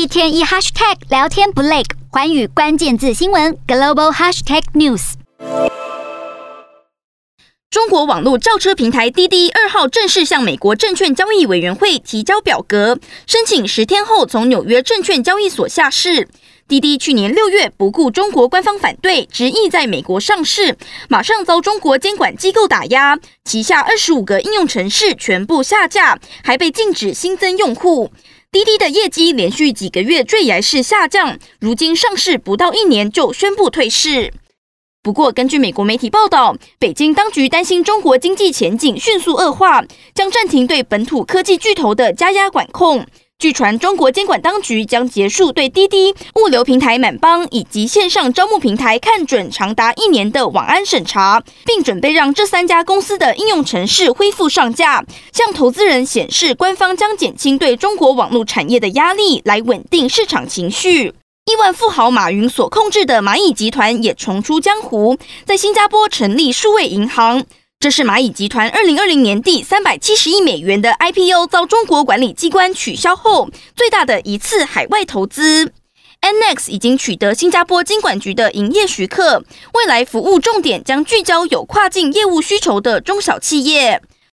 一天一 hashtag 聊天不累，寰宇关键字新闻 global hashtag news。中国网络叫车平台滴滴二号正式向美国证券交易委员会提交表格，申请十天后从纽约证券交易所下市。滴滴去年六月不顾中国官方反对，执意在美国上市，马上遭中国监管机构打压，旗下二十五个应用程式全部下架，还被禁止新增用户。滴滴的业绩连续几个月坠崖式下降，如今上市不到一年就宣布退市。不过，根据美国媒体报道，北京当局担心中国经济前景迅速恶化，将暂停对本土科技巨头的加压管控。据传，中国监管当局将结束对滴滴、物流平台满帮以及线上招募平台看准长达一年的网安审查，并准备让这三家公司的应用程式恢复上架，向投资人显示官方将减轻对中国网络产业的压力，来稳定市场情绪。亿万富豪马云所控制的蚂蚁集团也重出江湖，在新加坡成立数位银行。这是蚂蚁集团二零二零年第三百七十亿美元的 IPO 遭中国管理机关取消后最大的一次海外投资。Annex 已经取得新加坡金管局的营业许可，未来服务重点将聚焦有跨境业务需求的中小企业。